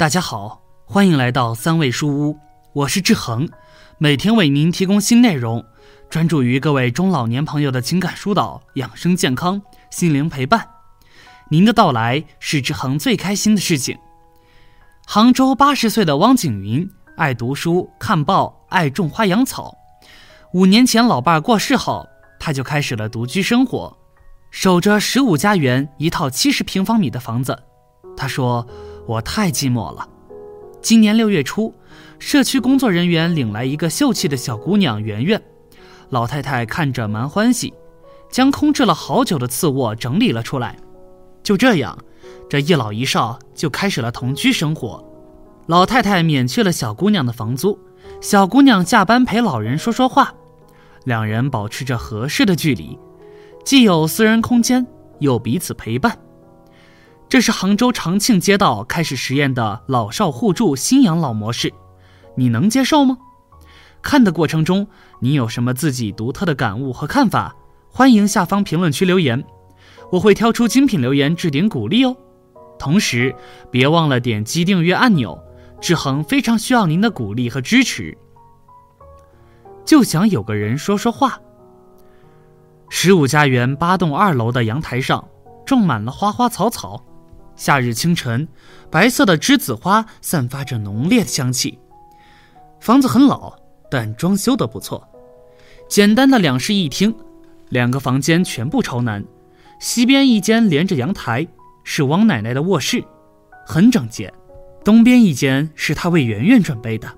大家好，欢迎来到三味书屋，我是志恒，每天为您提供新内容，专注于各位中老年朋友的情感疏导、养生健康、心灵陪伴。您的到来是志恒最开心的事情。杭州八十岁的汪景云爱读书、看报，爱种花养草。五年前老伴过世后，他就开始了独居生活，守着十五家园一套七十平方米的房子。他说。我太寂寞了。今年六月初，社区工作人员领来一个秀气的小姑娘圆圆，老太太看着蛮欢喜，将空置了好久的次卧整理了出来。就这样，这一老一少就开始了同居生活。老太太免去了小姑娘的房租，小姑娘下班陪老人说说话，两人保持着合适的距离，既有私人空间，又彼此陪伴。这是杭州长庆街道开始实验的老少互助新养老模式，你能接受吗？看的过程中，你有什么自己独特的感悟和看法？欢迎下方评论区留言，我会挑出精品留言置顶鼓励哦。同时，别忘了点击订阅按钮，志恒非常需要您的鼓励和支持。就想有个人说说话。十五家园八栋二楼的阳台上种满了花花草草。夏日清晨，白色的栀子花散发着浓烈的香气。房子很老，但装修的不错。简单的两室一厅，两个房间全部朝南。西边一间连着阳台，是汪奶奶的卧室，很整洁。东边一间是她为圆圆准备的，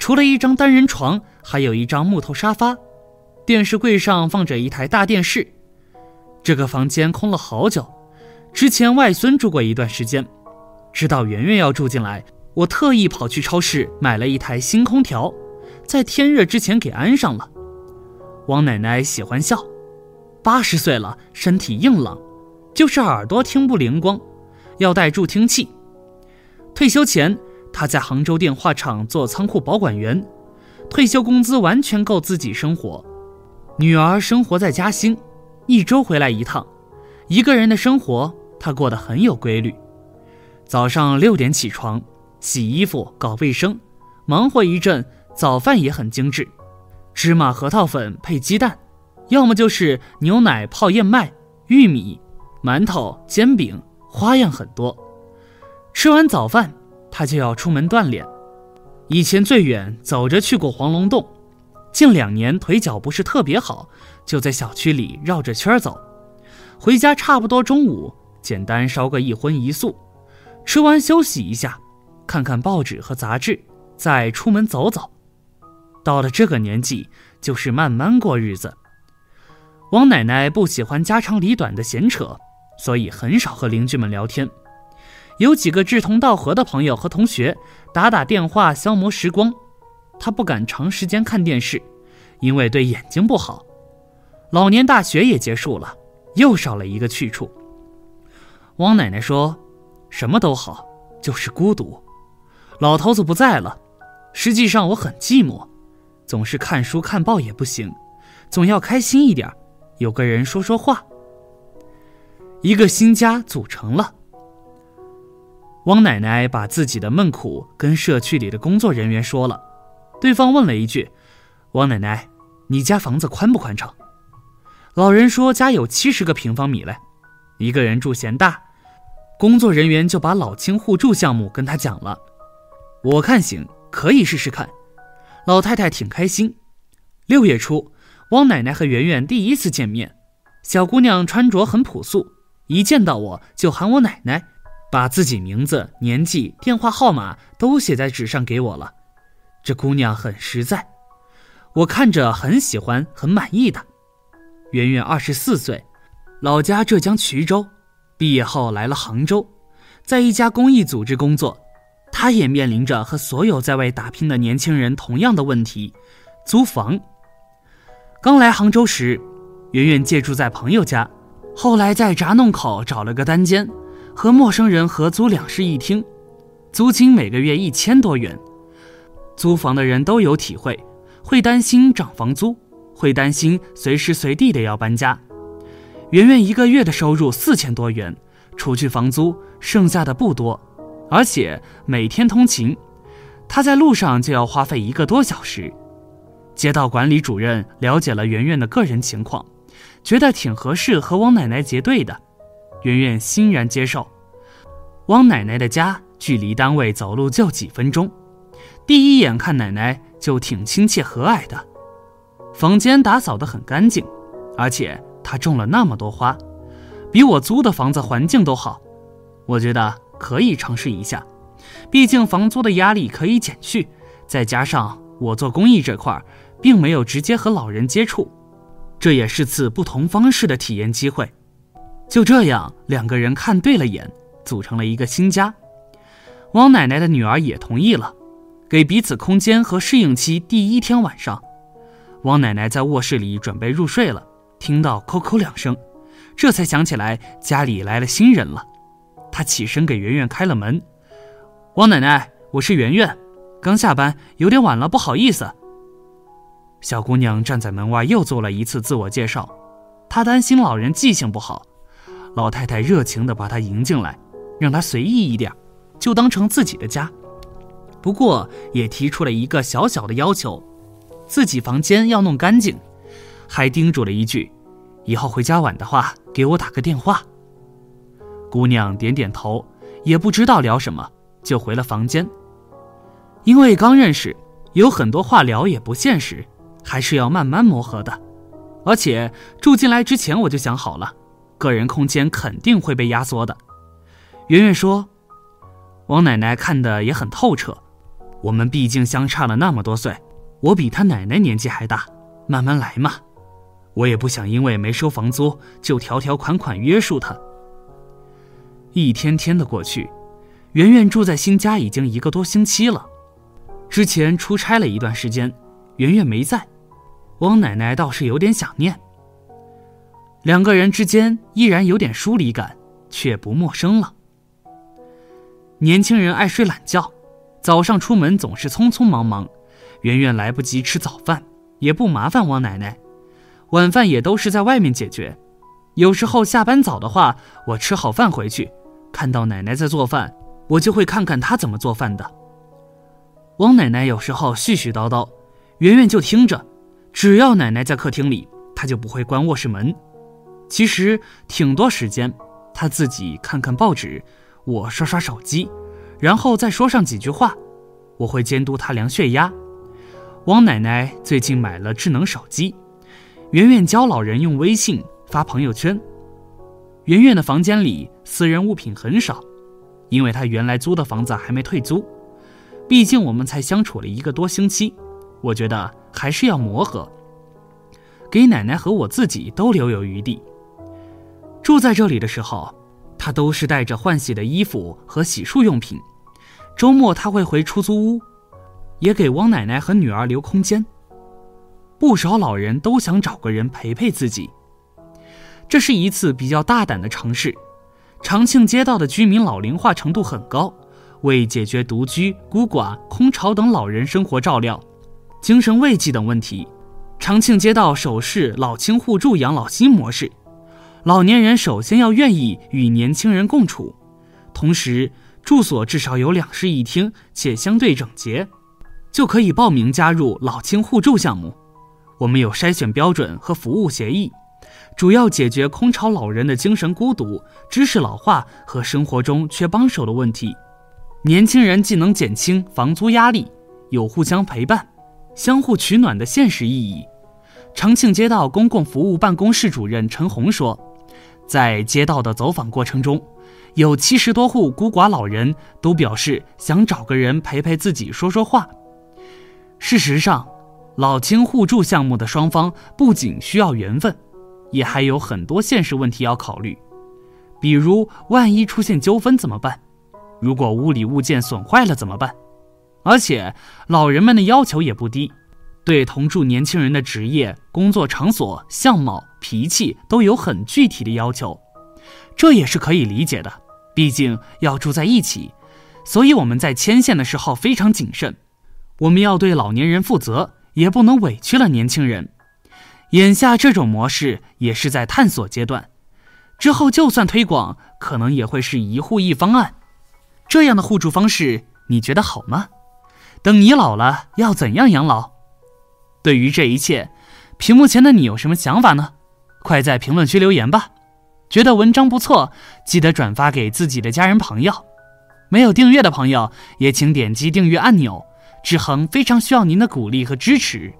除了一张单人床，还有一张木头沙发。电视柜上放着一台大电视。这个房间空了好久。之前外孙住过一段时间，知道圆圆要住进来，我特意跑去超市买了一台新空调，在天热之前给安上了。王奶奶喜欢笑，八十岁了，身体硬朗，就是耳朵听不灵光，要带助听器。退休前，她在杭州电话厂做仓库保管员，退休工资完全够自己生活。女儿生活在嘉兴，一周回来一趟，一个人的生活。他过得很有规律，早上六点起床，洗衣服、搞卫生，忙活一阵，早饭也很精致，芝麻核桃粉配鸡蛋，要么就是牛奶泡燕麦、玉米、馒头、煎饼，花样很多。吃完早饭，他就要出门锻炼。以前最远走着去过黄龙洞，近两年腿脚不是特别好，就在小区里绕着圈走。回家差不多中午。简单烧个一荤一素，吃完休息一下，看看报纸和杂志，再出门走走。到了这个年纪，就是慢慢过日子。王奶奶不喜欢家长里短的闲扯，所以很少和邻居们聊天。有几个志同道合的朋友和同学，打打电话消磨时光。她不敢长时间看电视，因为对眼睛不好。老年大学也结束了，又少了一个去处。汪奶奶说：“什么都好，就是孤独。老头子不在了，实际上我很寂寞，总是看书看报也不行，总要开心一点，有个人说说话。一个新家组成了。”汪奶奶把自己的闷苦跟社区里的工作人员说了，对方问了一句：“汪奶奶，你家房子宽不宽敞？”老人说：“家有七十个平方米嘞，一个人住嫌大。”工作人员就把老青互助项目跟他讲了，我看行，可以试试看。老太太挺开心。六月初，汪奶奶和圆圆第一次见面，小姑娘穿着很朴素，一见到我就喊我奶奶，把自己名字、年纪、电话号码都写在纸上给我了。这姑娘很实在，我看着很喜欢，很满意的。圆圆二十四岁，老家浙江衢州。毕业后来了杭州，在一家公益组织工作，他也面临着和所有在外打拼的年轻人同样的问题：租房。刚来杭州时，圆圆借住在朋友家，后来在闸弄口找了个单间，和陌生人合租两室一厅，租金每个月一千多元。租房的人都有体会，会担心涨房租，会担心随时随地的要搬家。圆圆一个月的收入四千多元，除去房租，剩下的不多。而且每天通勤，她在路上就要花费一个多小时。街道管理主任了解了圆圆的个人情况，觉得挺合适和汪奶奶结对的，圆圆欣然接受。汪奶奶的家距离单位走路就几分钟，第一眼看奶奶就挺亲切和蔼的，房间打扫得很干净，而且他种了那么多花，比我租的房子环境都好，我觉得可以尝试一下，毕竟房租的压力可以减去，再加上我做公益这块。并没有直接和老人接触，这也是次不同方式的体验机会。就这样，两个人看对了眼，组成了一个新家。汪奶奶的女儿也同意了，给彼此空间和适应期。第一天晚上，汪奶奶在卧室里准备入睡了，听到叩叩两声，这才想起来家里来了新人了。她起身给圆圆开了门：“汪奶奶，我是圆圆，刚下班，有点晚了，不好意思。”小姑娘站在门外，又做了一次自我介绍。她担心老人记性不好，老太太热情地把她迎进来，让她随意一点，就当成自己的家。不过也提出了一个小小的要求：自己房间要弄干净，还叮嘱了一句：以后回家晚的话，给我打个电话。姑娘点点头，也不知道聊什么，就回了房间。因为刚认识，有很多话聊也不现实。还是要慢慢磨合的，而且住进来之前我就想好了，个人空间肯定会被压缩的。圆圆说：“王奶奶看的也很透彻，我们毕竟相差了那么多岁，我比她奶奶年纪还大，慢慢来嘛。我也不想因为没收房租就条条款款约束他。”一天天的过去，圆圆住在新家已经一个多星期了，之前出差了一段时间。圆圆没在，汪奶奶倒是有点想念。两个人之间依然有点疏离感，却不陌生了。年轻人爱睡懒觉，早上出门总是匆匆忙忙，圆圆来不及吃早饭，也不麻烦汪奶奶，晚饭也都是在外面解决。有时候下班早的话，我吃好饭回去，看到奶奶在做饭，我就会看看她怎么做饭的。汪奶奶有时候絮絮叨叨。圆圆就听着，只要奶奶在客厅里，她就不会关卧室门。其实挺多时间，她自己看看报纸，我刷刷手机，然后再说上几句话。我会监督她量血压。汪奶奶最近买了智能手机，圆圆教老人用微信发朋友圈。圆圆的房间里私人物品很少，因为她原来租的房子还没退租，毕竟我们才相处了一个多星期。我觉得还是要磨合，给奶奶和我自己都留有余地。住在这里的时候，他都是带着换洗的衣服和洗漱用品。周末他会回出租屋，也给汪奶奶和女儿留空间。不少老人都想找个人陪陪自己，这是一次比较大胆的尝试。长庆街道的居民老龄化程度很高，为解决独居、孤寡、空巢等老人生活照料。精神慰藉等问题，长庆街道首试老青互助养老新模式。老年人首先要愿意与年轻人共处，同时住所至少有两室一厅且相对整洁，就可以报名加入老青互助项目。我们有筛选标准和服务协议，主要解决空巢老人的精神孤独、知识老化和生活中缺帮手的问题。年轻人既能减轻房租压力，有互相陪伴。相互取暖的现实意义。长庆街道公共服务办公室主任陈红说，在街道的走访过程中，有七十多户孤寡老人都表示想找个人陪陪自己说说话。事实上，老青互助项目的双方不仅需要缘分，也还有很多现实问题要考虑，比如万一出现纠纷怎么办？如果屋里物件损坏了怎么办？而且老人们的要求也不低，对同住年轻人的职业、工作场所、相貌、脾气都有很具体的要求，这也是可以理解的。毕竟要住在一起，所以我们在牵线的时候非常谨慎。我们要对老年人负责，也不能委屈了年轻人。眼下这种模式也是在探索阶段，之后就算推广，可能也会是一户一方案。这样的互助方式，你觉得好吗？等你老了，要怎样养老？对于这一切，屏幕前的你有什么想法呢？快在评论区留言吧！觉得文章不错，记得转发给自己的家人朋友。没有订阅的朋友，也请点击订阅按钮。志恒非常需要您的鼓励和支持。